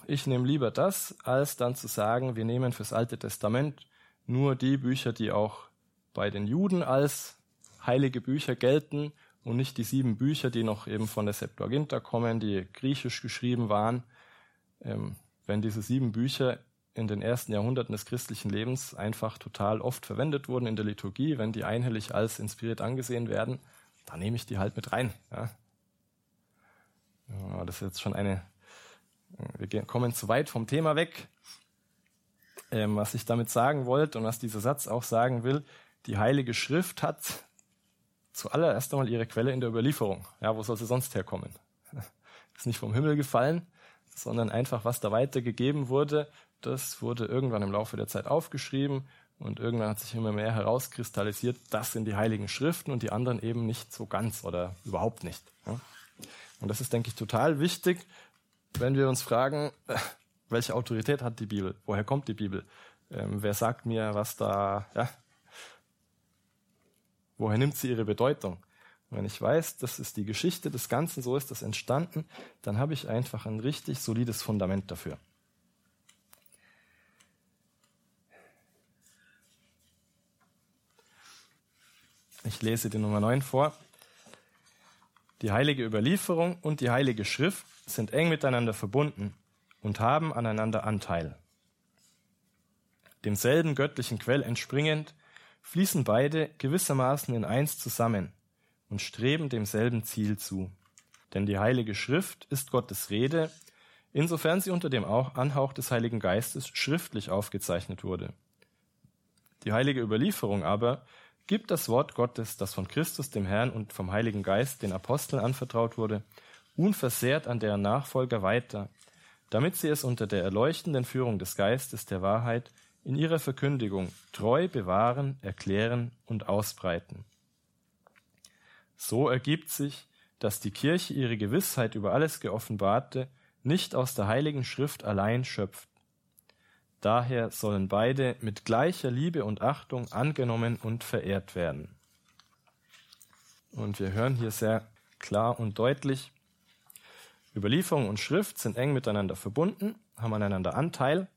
ich nehme lieber das, als dann zu sagen, wir nehmen fürs Alte Testament nur die Bücher, die auch bei den Juden als heilige Bücher gelten und nicht die sieben Bücher, die noch eben von der Septuaginta kommen, die griechisch geschrieben waren. Ähm, wenn diese sieben Bücher in den ersten Jahrhunderten des christlichen Lebens einfach total oft verwendet wurden in der Liturgie, wenn die einhellig als inspiriert angesehen werden, dann nehme ich die halt mit rein. Ja. Ja, das ist jetzt schon eine wir kommen zu weit vom Thema weg. Ähm, was ich damit sagen wollte und was dieser Satz auch sagen will, die Heilige Schrift hat zuallererst einmal ihre Quelle in der Überlieferung. Ja, wo soll sie sonst herkommen? <laughs> Ist nicht vom Himmel gefallen, sondern einfach, was da weitergegeben wurde, das wurde irgendwann im Laufe der Zeit aufgeschrieben und irgendwann hat sich immer mehr herauskristallisiert, das sind die heiligen Schriften und die anderen eben nicht so ganz oder überhaupt nicht. Und das ist, denke ich, total wichtig, wenn wir uns fragen, <laughs> welche Autorität hat die Bibel? Woher kommt die Bibel? Ähm, wer sagt mir, was da, ja? Woher nimmt sie ihre Bedeutung? Und wenn ich weiß, das ist die Geschichte des Ganzen, so ist das entstanden, dann habe ich einfach ein richtig solides Fundament dafür. Ich lese die Nummer 9 vor. Die heilige Überlieferung und die heilige Schrift sind eng miteinander verbunden und haben aneinander Anteil. Demselben göttlichen Quell entspringend, fließen beide gewissermaßen in eins zusammen und streben demselben Ziel zu. Denn die Heilige Schrift ist Gottes Rede, insofern sie unter dem Anhauch des Heiligen Geistes schriftlich aufgezeichnet wurde. Die heilige Überlieferung aber gibt das Wort Gottes, das von Christus dem Herrn und vom Heiligen Geist den Aposteln anvertraut wurde, unversehrt an deren Nachfolger weiter, damit sie es unter der erleuchtenden Führung des Geistes der Wahrheit in ihrer Verkündigung treu bewahren, erklären und ausbreiten. So ergibt sich, dass die Kirche ihre Gewissheit über alles Geoffenbarte nicht aus der Heiligen Schrift allein schöpft. Daher sollen beide mit gleicher Liebe und Achtung angenommen und verehrt werden. Und wir hören hier sehr klar und deutlich, Überlieferung und Schrift sind eng miteinander verbunden, haben aneinander Anteil,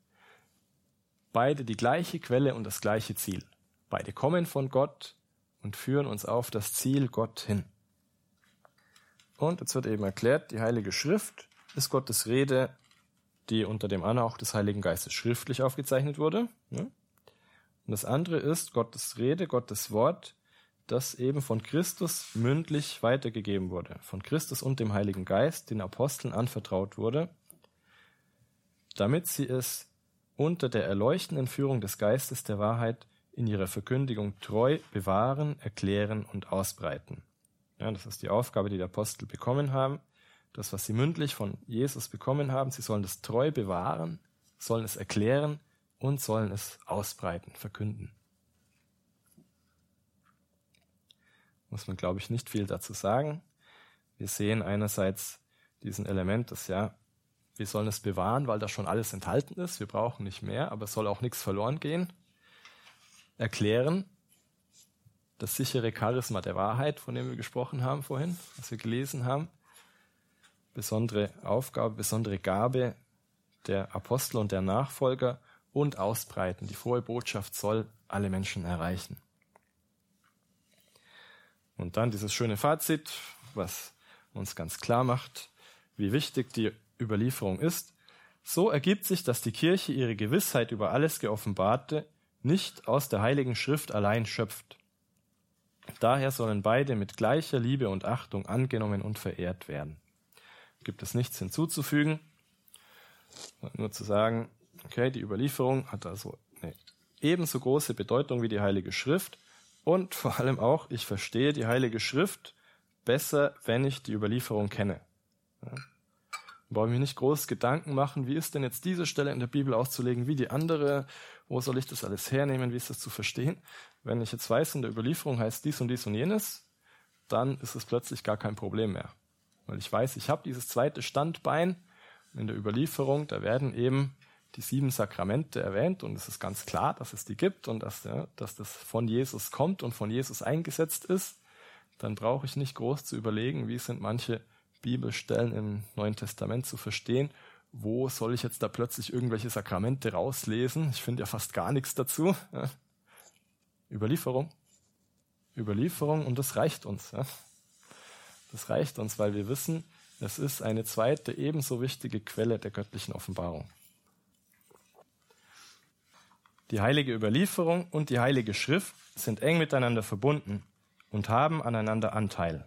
beide die gleiche Quelle und das gleiche Ziel. Beide kommen von Gott und führen uns auf das Ziel Gott hin. Und jetzt wird eben erklärt, die Heilige Schrift ist Gottes Rede, die unter dem Anhauch des Heiligen Geistes schriftlich aufgezeichnet wurde. Und das andere ist Gottes Rede, Gottes Wort, das eben von Christus mündlich weitergegeben wurde, von Christus und dem Heiligen Geist den Aposteln anvertraut wurde, damit sie es unter der erleuchtenden Führung des Geistes der Wahrheit in ihrer Verkündigung treu bewahren, erklären und ausbreiten. Ja, das ist die Aufgabe, die die Apostel bekommen haben. Das, was sie mündlich von Jesus bekommen haben, sie sollen das treu bewahren, sollen es erklären und sollen es ausbreiten, verkünden. Muss man, glaube ich, nicht viel dazu sagen. Wir sehen einerseits diesen Element, dass ja, wir sollen es bewahren, weil da schon alles enthalten ist. Wir brauchen nicht mehr, aber es soll auch nichts verloren gehen. Erklären, das sichere Charisma der Wahrheit, von dem wir gesprochen haben vorhin, was wir gelesen haben. Besondere Aufgabe, besondere Gabe der Apostel und der Nachfolger und ausbreiten. Die frohe Botschaft soll alle Menschen erreichen. Und dann dieses schöne Fazit, was uns ganz klar macht, wie wichtig die Überlieferung ist. So ergibt sich, dass die Kirche ihre Gewissheit über alles Geoffenbarte nicht aus der Heiligen Schrift allein schöpft. Daher sollen beide mit gleicher Liebe und Achtung angenommen und verehrt werden. Gibt es nichts hinzuzufügen, nur zu sagen, okay, die Überlieferung hat also eine ebenso große Bedeutung wie die Heilige Schrift und <laughs> vor allem auch, ich verstehe die Heilige Schrift besser, wenn ich die Überlieferung kenne. Ja. Brauche mir nicht groß Gedanken machen, wie ist denn jetzt diese Stelle in der Bibel auszulegen, wie die andere, wo soll ich das alles hernehmen, wie ist das zu verstehen? Wenn ich jetzt weiß, in der Überlieferung heißt dies und dies und jenes, dann ist es plötzlich gar kein Problem mehr. Weil ich weiß, ich habe dieses zweite Standbein in der Überlieferung, da werden eben die sieben Sakramente erwähnt und es ist ganz klar, dass es die gibt und dass, ja, dass das von Jesus kommt und von Jesus eingesetzt ist, dann brauche ich nicht groß zu überlegen, wie sind manche Bibelstellen im Neuen Testament zu verstehen. Wo soll ich jetzt da plötzlich irgendwelche Sakramente rauslesen? Ich finde ja fast gar nichts dazu. Überlieferung. Überlieferung und das reicht uns. Ja. Das reicht uns, weil wir wissen, es ist eine zweite ebenso wichtige Quelle der göttlichen Offenbarung. Die heilige Überlieferung und die heilige Schrift sind eng miteinander verbunden und haben aneinander Anteil.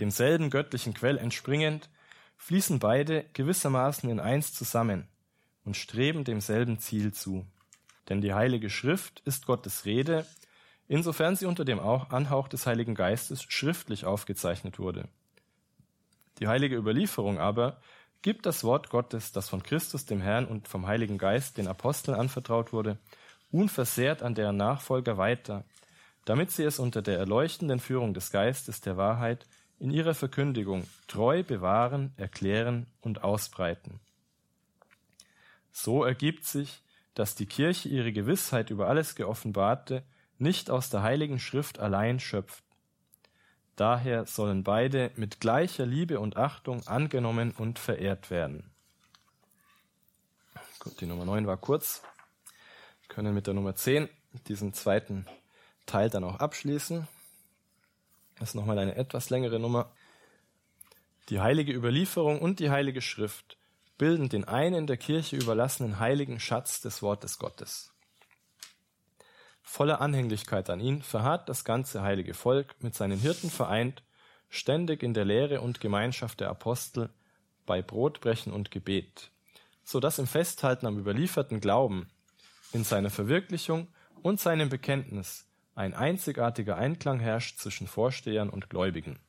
Demselben göttlichen Quell entspringend, fließen beide gewissermaßen in eins zusammen und streben demselben Ziel zu. Denn die heilige Schrift ist Gottes Rede, insofern sie unter dem Anhauch des Heiligen Geistes schriftlich aufgezeichnet wurde. Die heilige Überlieferung aber gibt das Wort Gottes, das von Christus dem Herrn und vom Heiligen Geist den Aposteln anvertraut wurde, unversehrt an deren Nachfolger weiter, damit sie es unter der erleuchtenden Führung des Geistes der Wahrheit in ihrer Verkündigung treu bewahren, erklären und ausbreiten. So ergibt sich, dass die Kirche ihre Gewissheit über alles Geoffenbarte nicht aus der Heiligen Schrift allein schöpft, Daher sollen beide mit gleicher Liebe und Achtung angenommen und verehrt werden. Gut, die Nummer 9 war kurz. Wir können mit der Nummer 10 diesen zweiten Teil dann auch abschließen. Das ist nochmal eine etwas längere Nummer. Die heilige Überlieferung und die heilige Schrift bilden den einen der Kirche überlassenen heiligen Schatz des Wortes Gottes. Voller Anhänglichkeit an ihn verharrt das ganze heilige Volk mit seinen Hirten vereint, ständig in der Lehre und Gemeinschaft der Apostel, bei Brotbrechen und Gebet, so dass im Festhalten am überlieferten Glauben, in seiner Verwirklichung und seinem Bekenntnis ein einzigartiger Einklang herrscht zwischen Vorstehern und Gläubigen.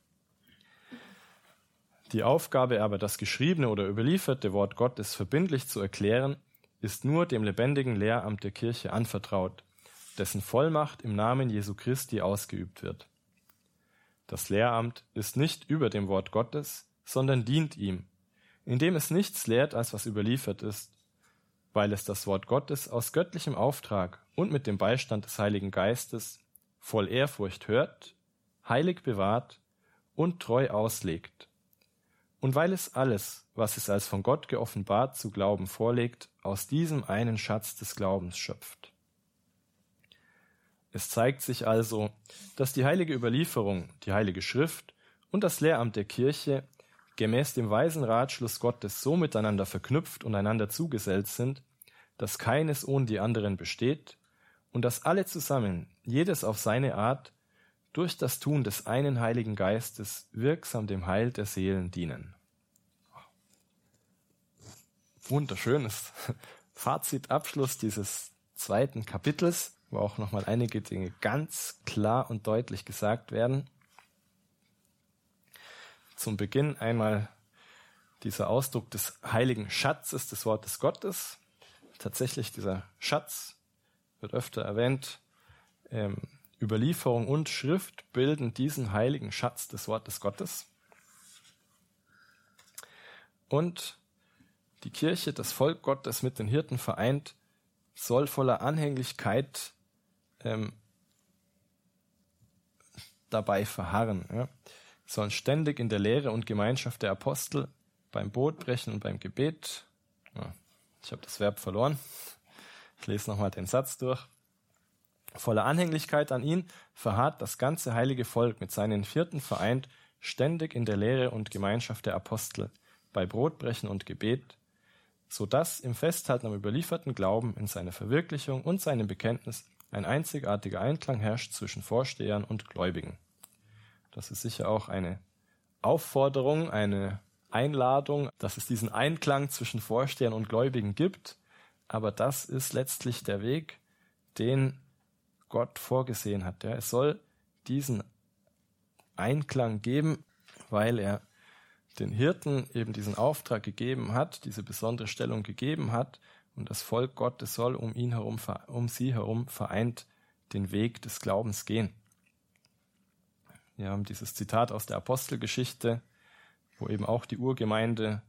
Die Aufgabe aber, das geschriebene oder überlieferte Wort Gottes verbindlich zu erklären, ist nur dem lebendigen Lehramt der Kirche anvertraut, dessen Vollmacht im Namen Jesu Christi ausgeübt wird. Das Lehramt ist nicht über dem Wort Gottes, sondern dient ihm, indem es nichts lehrt, als was überliefert ist, weil es das Wort Gottes aus göttlichem Auftrag und mit dem Beistand des Heiligen Geistes voll Ehrfurcht hört, heilig bewahrt und treu auslegt. Und weil es alles, was es als von Gott geoffenbart zu glauben vorlegt, aus diesem einen Schatz des Glaubens schöpft. Es zeigt sich also, dass die heilige Überlieferung, die heilige Schrift und das Lehramt der Kirche gemäß dem weisen Ratschluss Gottes so miteinander verknüpft und einander zugesellt sind, dass keines ohne die anderen besteht und dass alle zusammen, jedes auf seine Art, durch das Tun des einen Heiligen Geistes wirksam dem Heil der Seelen dienen. Wunderschönes <laughs> Fazit, Abschluss dieses zweiten Kapitels, wo auch nochmal einige Dinge ganz klar und deutlich gesagt werden. Zum Beginn einmal dieser Ausdruck des heiligen Schatzes des Wortes Gottes. Tatsächlich dieser Schatz wird öfter erwähnt. Ähm, Überlieferung und Schrift bilden diesen heiligen Schatz des Wortes Gottes. Und die Kirche, das Volk Gottes mit den Hirten vereint, soll voller Anhänglichkeit ähm, dabei verharren. Ja. Sollen ständig in der Lehre und Gemeinschaft der Apostel, beim Brotbrechen und beim Gebet. Ja, ich habe das Verb verloren. Ich lese nochmal den Satz durch. Voller Anhänglichkeit an ihn verharrt das ganze heilige Volk mit seinen Vierten vereint, ständig in der Lehre und Gemeinschaft der Apostel, bei Brotbrechen und Gebet, so dass im Festhalten am überlieferten Glauben in seiner Verwirklichung und seinem Bekenntnis ein einzigartiger Einklang herrscht zwischen Vorstehern und Gläubigen. Das ist sicher auch eine Aufforderung, eine Einladung, dass es diesen Einklang zwischen Vorstehern und Gläubigen gibt, aber das ist letztlich der Weg, den Gott vorgesehen hat. Es soll diesen Einklang geben, weil er den Hirten eben diesen Auftrag gegeben hat, diese besondere Stellung gegeben hat und das Volk Gottes soll um ihn herum, um sie herum vereint den Weg des Glaubens gehen. Wir haben dieses Zitat aus der Apostelgeschichte, wo eben auch die Urgemeinde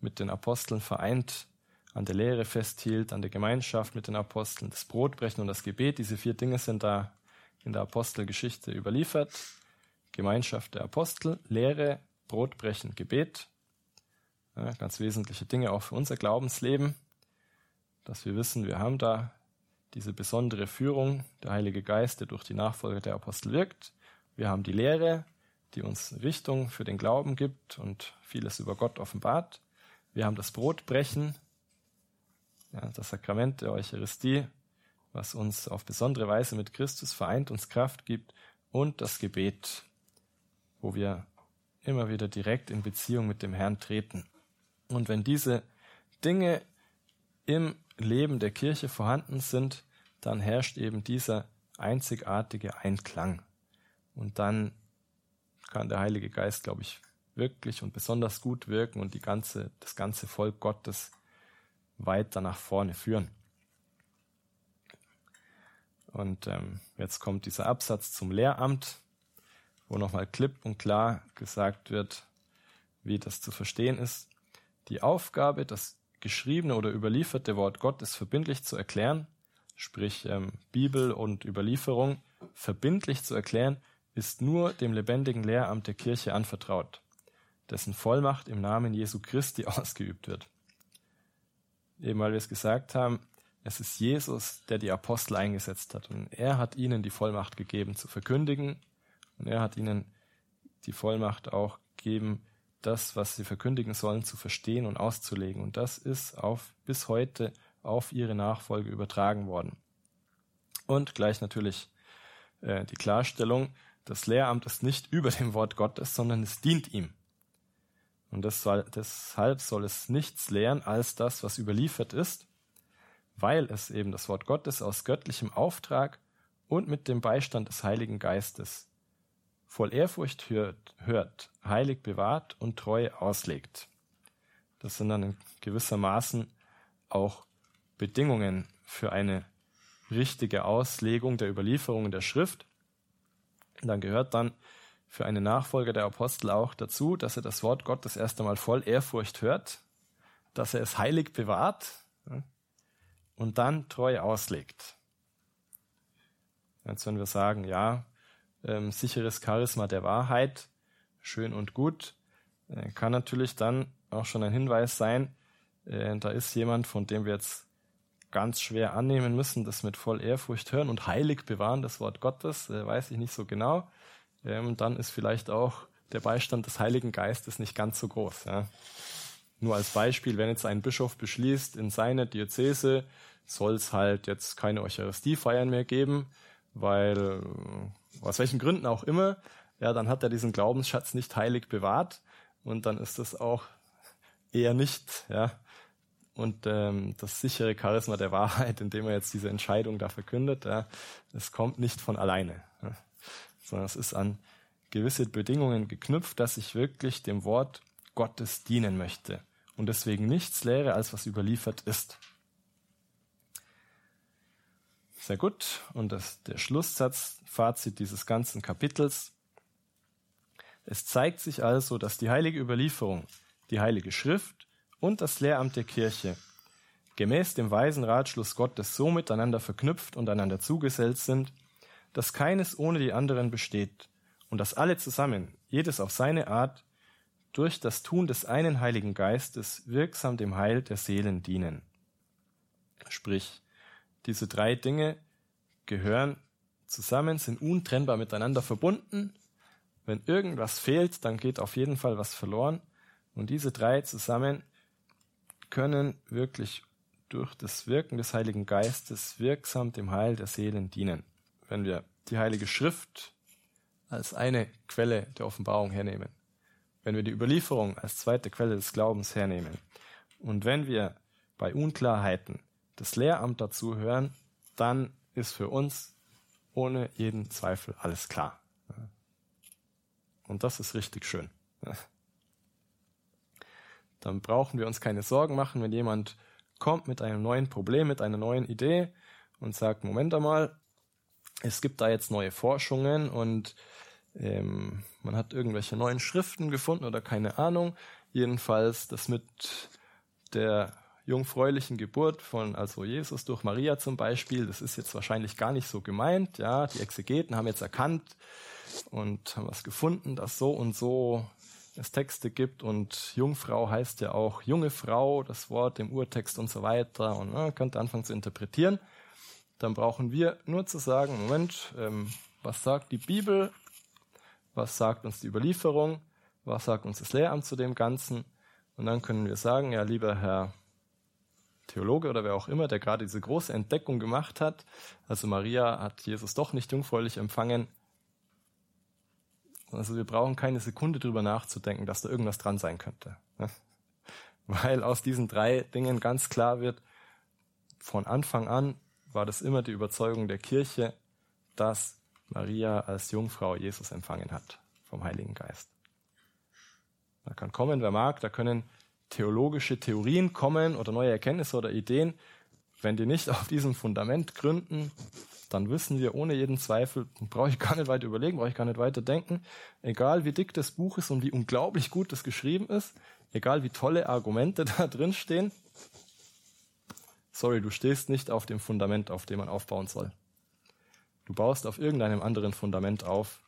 mit den Aposteln vereint an der Lehre festhielt, an der Gemeinschaft mit den Aposteln, das Brotbrechen und das Gebet. Diese vier Dinge sind da in der Apostelgeschichte überliefert. Gemeinschaft der Apostel, Lehre, Brotbrechen, Gebet. Ja, ganz wesentliche Dinge auch für unser Glaubensleben, dass wir wissen, wir haben da diese besondere Führung, der Heilige Geist, der durch die Nachfolge der Apostel wirkt. Wir haben die Lehre, die uns Richtung für den Glauben gibt und vieles über Gott offenbart. Wir haben das Brotbrechen, ja, das Sakrament der Eucharistie, was uns auf besondere Weise mit Christus vereint, uns Kraft gibt und das Gebet, wo wir immer wieder direkt in Beziehung mit dem Herrn treten. Und wenn diese Dinge im Leben der Kirche vorhanden sind, dann herrscht eben dieser einzigartige Einklang. Und dann kann der Heilige Geist, glaube ich, wirklich und besonders gut wirken und die ganze, das ganze Volk Gottes weiter nach vorne führen. Und ähm, jetzt kommt dieser Absatz zum Lehramt, wo nochmal klipp und klar gesagt wird, wie das zu verstehen ist. Die Aufgabe, das geschriebene oder überlieferte Wort Gottes verbindlich zu erklären, sprich ähm, Bibel und Überlieferung verbindlich zu erklären, ist nur dem lebendigen Lehramt der Kirche anvertraut, dessen Vollmacht im Namen Jesu Christi <laughs> ausgeübt wird eben weil wir es gesagt haben, es ist Jesus, der die Apostel eingesetzt hat. Und er hat ihnen die Vollmacht gegeben zu verkündigen. Und er hat ihnen die Vollmacht auch gegeben, das, was sie verkündigen sollen, zu verstehen und auszulegen. Und das ist auf, bis heute auf ihre Nachfolge übertragen worden. Und gleich natürlich äh, die Klarstellung, das Lehramt ist nicht über dem Wort Gottes, sondern es dient ihm. Und deshalb soll es nichts lehren als das, was überliefert ist, weil es eben das Wort Gottes aus göttlichem Auftrag und mit dem Beistand des Heiligen Geistes voll Ehrfurcht hört, hört, heilig bewahrt und treu auslegt. Das sind dann in gewissermaßen auch Bedingungen für eine richtige Auslegung der Überlieferungen der Schrift. Dann gehört dann für einen Nachfolger der Apostel auch dazu, dass er das Wort Gottes erst einmal voll Ehrfurcht hört, dass er es heilig bewahrt und dann treu auslegt. Jetzt wenn wir sagen, ja, ähm, sicheres Charisma der Wahrheit, schön und gut, äh, kann natürlich dann auch schon ein Hinweis sein, äh, da ist jemand, von dem wir jetzt ganz schwer annehmen müssen, das mit voll Ehrfurcht hören und heilig bewahren, das Wort Gottes, äh, weiß ich nicht so genau. Ähm, dann ist vielleicht auch der Beistand des Heiligen Geistes nicht ganz so groß. Ja. Nur als Beispiel, wenn jetzt ein Bischof beschließt, in seiner Diözese soll es halt jetzt keine Eucharistiefeiern mehr geben, weil äh, aus welchen Gründen auch immer, ja, dann hat er diesen Glaubensschatz nicht heilig bewahrt und dann ist das auch eher nicht, ja, und ähm, das sichere Charisma der Wahrheit, <laughs> indem er jetzt diese Entscheidung da verkündet, ja, das kommt nicht von alleine, ja, sondern es ist an gewisse Bedingungen geknüpft, dass ich wirklich dem Wort Gottes dienen möchte. Und deswegen nichts lehre, als was überliefert ist. Sehr gut. Und das, der Schlusssatz, Fazit dieses ganzen Kapitels. Es zeigt sich also, dass die heilige Überlieferung, die heilige Schrift und das Lehramt der Kirche gemäß dem weisen Ratschluss Gottes so miteinander verknüpft und einander zugesellt sind, dass keines ohne die anderen besteht und dass alle zusammen, jedes auf seine Art, durch das Tun des einen Heiligen Geistes wirksam dem Heil der Seelen dienen. Sprich, diese drei Dinge gehören zusammen, sind untrennbar miteinander verbunden. Wenn irgendwas fehlt, dann geht auf jeden Fall was verloren. Und diese drei zusammen können wirklich durch das Wirken des Heiligen Geistes wirksam dem Heil der Seelen dienen. Wenn wir die Heilige Schrift als eine Quelle der Offenbarung hernehmen, wenn wir die Überlieferung als zweite Quelle des Glaubens hernehmen und wenn wir bei Unklarheiten das Lehramt dazu hören, dann ist für uns ohne jeden Zweifel alles klar. Und das ist richtig schön. Dann brauchen wir uns keine Sorgen machen, wenn jemand kommt mit einem neuen Problem, mit einer neuen Idee und sagt, Moment einmal, es gibt da jetzt neue Forschungen und ähm, man hat irgendwelche neuen Schriften gefunden oder keine Ahnung. Jedenfalls das mit der jungfräulichen Geburt von also Jesus durch Maria zum Beispiel, das ist jetzt wahrscheinlich gar nicht so gemeint. Ja, die Exegeten haben jetzt erkannt und haben was gefunden, dass so und so es Texte gibt und Jungfrau heißt ja auch junge Frau, das Wort im Urtext und so weiter und man könnte anfangen zu interpretieren. Dann brauchen wir nur zu sagen, Moment, ähm, was sagt die Bibel was sagt uns die Überlieferung, was sagt uns das Lehramt zu dem Ganzen. Und dann können wir sagen, ja, lieber Herr Theologe oder wer auch immer, der gerade diese große Entdeckung gemacht hat, also Maria hat Jesus doch nicht jungfräulich empfangen. Also wir brauchen keine Sekunde drüber nachzudenken, dass da irgendwas dran sein könnte. <laughs> Weil aus diesen drei Dingen ganz klar wird, von Anfang an war das immer die Überzeugung der Kirche, dass Maria als Jungfrau Jesus empfangen hat vom Heiligen Geist. Da kann kommen, wer mag, da können theologische Theorien kommen oder neue Erkenntnisse oder Ideen. Wenn die nicht <laughs> auf diesem Fundament gründen, dann wissen wir ohne jeden Zweifel, brauche ich gar nicht weiter überlegen, brauche ich gar nicht weiter denken, egal wie dick das Buch ist und wie unglaublich gut das geschrieben ist, egal wie tolle Argumente <laughs> da drin stehen, sorry, du stehst nicht auf dem Fundament, auf dem man aufbauen soll. Du baust auf irgendeinem anderen Fundament auf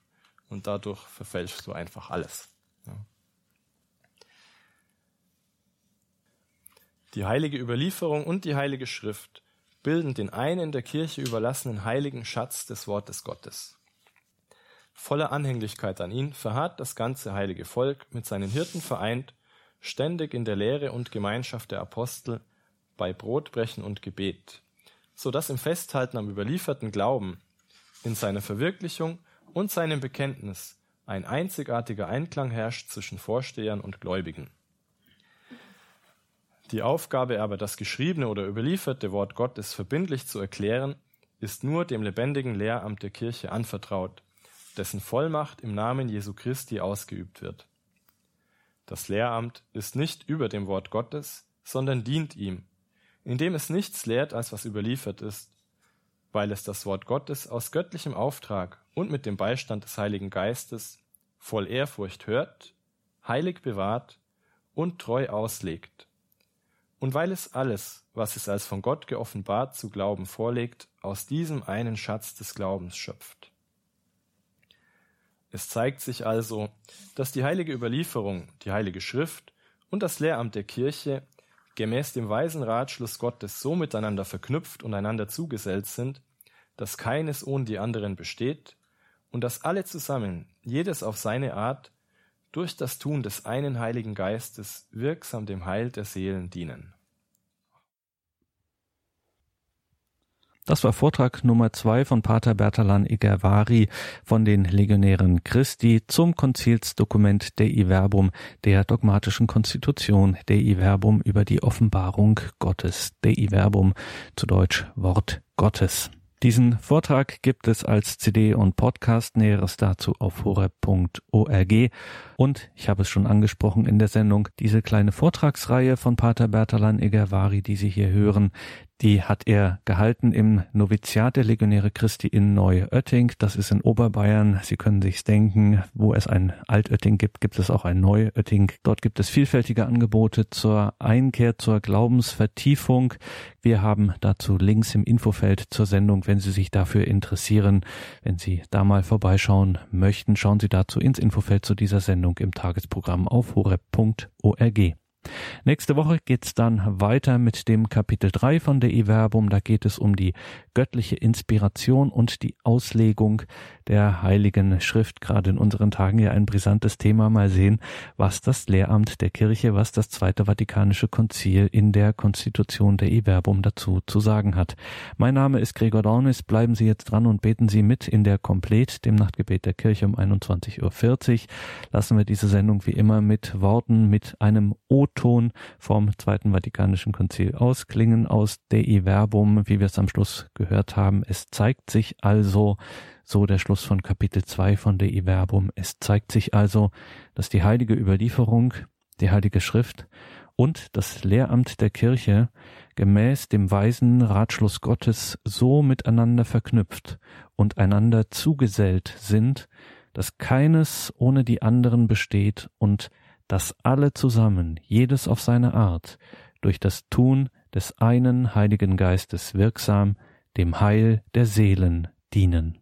und dadurch verfälschst du einfach alles. Die heilige Überlieferung und die heilige Schrift bilden den einen der Kirche überlassenen heiligen Schatz des Wortes Gottes. Voller Anhänglichkeit an ihn verharrt das ganze heilige Volk mit seinen Hirten vereint, ständig in der Lehre und Gemeinschaft der Apostel, bei Brotbrechen und Gebet, so dass im Festhalten am überlieferten Glauben in seiner Verwirklichung und seinem Bekenntnis ein einzigartiger Einklang herrscht zwischen Vorstehern und Gläubigen. Die Aufgabe aber, das geschriebene oder überlieferte Wort Gottes verbindlich zu erklären, ist nur dem lebendigen Lehramt der Kirche anvertraut, dessen Vollmacht im Namen Jesu Christi ausgeübt wird. Das Lehramt ist nicht über dem Wort Gottes, sondern dient ihm, indem es nichts lehrt, als was überliefert ist, weil es das Wort Gottes aus göttlichem Auftrag und mit dem Beistand des Heiligen Geistes voll Ehrfurcht hört, heilig bewahrt und treu auslegt. Und weil es alles, was es als von Gott geoffenbart zu glauben vorlegt, aus diesem einen Schatz des Glaubens schöpft. Es zeigt sich also, dass die heilige Überlieferung, die heilige Schrift und das Lehramt der Kirche gemäß dem weisen Ratschluss Gottes so miteinander verknüpft und einander zugesellt sind, dass keines ohne die anderen besteht und dass alle zusammen, jedes auf seine Art, durch das Tun des einen Heiligen Geistes wirksam dem Heil der Seelen dienen. Das war Vortrag Nummer zwei von Pater Bertalan Egervari von den Legionären Christi zum Konzilsdokument der Iverbum, der dogmatischen Konstitution der Iverbum über die Offenbarung Gottes, der Iverbum zu Deutsch Wort Gottes. Diesen Vortrag gibt es als CD und Podcast, Näheres dazu auf horeb.org. Und ich habe es schon angesprochen in der Sendung, diese kleine Vortragsreihe von Pater Bertalan Egervari, die Sie hier hören, die hat er gehalten im Noviziat der Legionäre Christi in Neuötting. Das ist in Oberbayern. Sie können sich's denken, wo es ein Altötting gibt, gibt es auch ein Neuötting. Dort gibt es vielfältige Angebote zur Einkehr, zur Glaubensvertiefung. Wir haben dazu Links im Infofeld zur Sendung, wenn Sie sich dafür interessieren. Wenn Sie da mal vorbeischauen möchten, schauen Sie dazu ins Infofeld zu dieser Sendung im Tagesprogramm auf horeb.org. Nächste Woche geht's dann weiter mit dem Kapitel 3 von der Iverbum. Da geht es um die göttliche Inspiration und die Auslegung der Heiligen Schrift. Gerade in unseren Tagen ja ein brisantes Thema. Mal sehen, was das Lehramt der Kirche, was das Zweite Vatikanische Konzil in der Konstitution der Iverbum dazu zu sagen hat. Mein Name ist Gregor Dornis. Bleiben Sie jetzt dran und beten Sie mit in der Komplet, dem Nachtgebet der Kirche um 21.40 Uhr. Lassen wir diese Sendung wie immer mit Worten, mit einem o Ton vom Zweiten Vatikanischen Konzil ausklingen aus Dei Verbum, wie wir es am Schluss gehört haben. Es zeigt sich also, so der Schluss von Kapitel 2 von Dei Verbum, es zeigt sich also, dass die heilige Überlieferung, die heilige Schrift und das Lehramt der Kirche gemäß dem weisen Ratschluss Gottes so miteinander verknüpft und einander zugesellt sind, dass keines ohne die anderen besteht und dass alle zusammen, jedes auf seine Art, durch das Tun des einen Heiligen Geistes wirksam dem Heil der Seelen dienen.